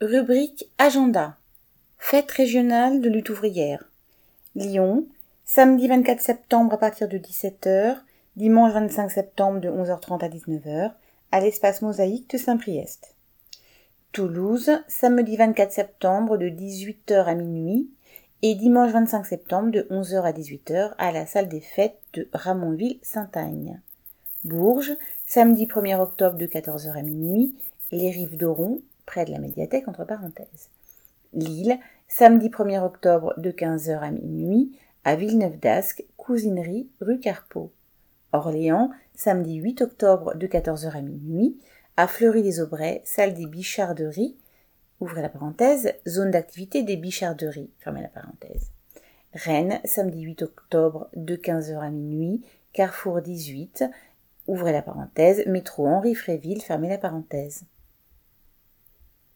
Rubrique Agenda. Fête régionale de lutte ouvrière. Lyon, samedi 24 septembre à partir de 17h, dimanche 25 septembre de 11h30 à 19h, à l'espace mosaïque de Saint-Priest. Toulouse, samedi 24 septembre de 18h à minuit et dimanche 25 septembre de 11h à 18h à la salle des fêtes de Ramonville-Saint-Agne. Bourges, samedi 1er octobre de 14h à minuit, les Rives d'Oron, près de la médiathèque entre parenthèses. Lille, samedi 1er octobre de 15h à minuit, à Villeneuve d'Ascq, cousinerie rue Carpeau. Orléans, samedi 8 octobre de 14h à minuit, à Fleury-les-Aubrais, salle des Bicharderies, ouvrez la parenthèse, zone d'activité des Bicharderies, fermez la parenthèse. Rennes, samedi 8 octobre de 15h à minuit, Carrefour 18, ouvrez la parenthèse, métro Henri Fréville, fermez la parenthèse.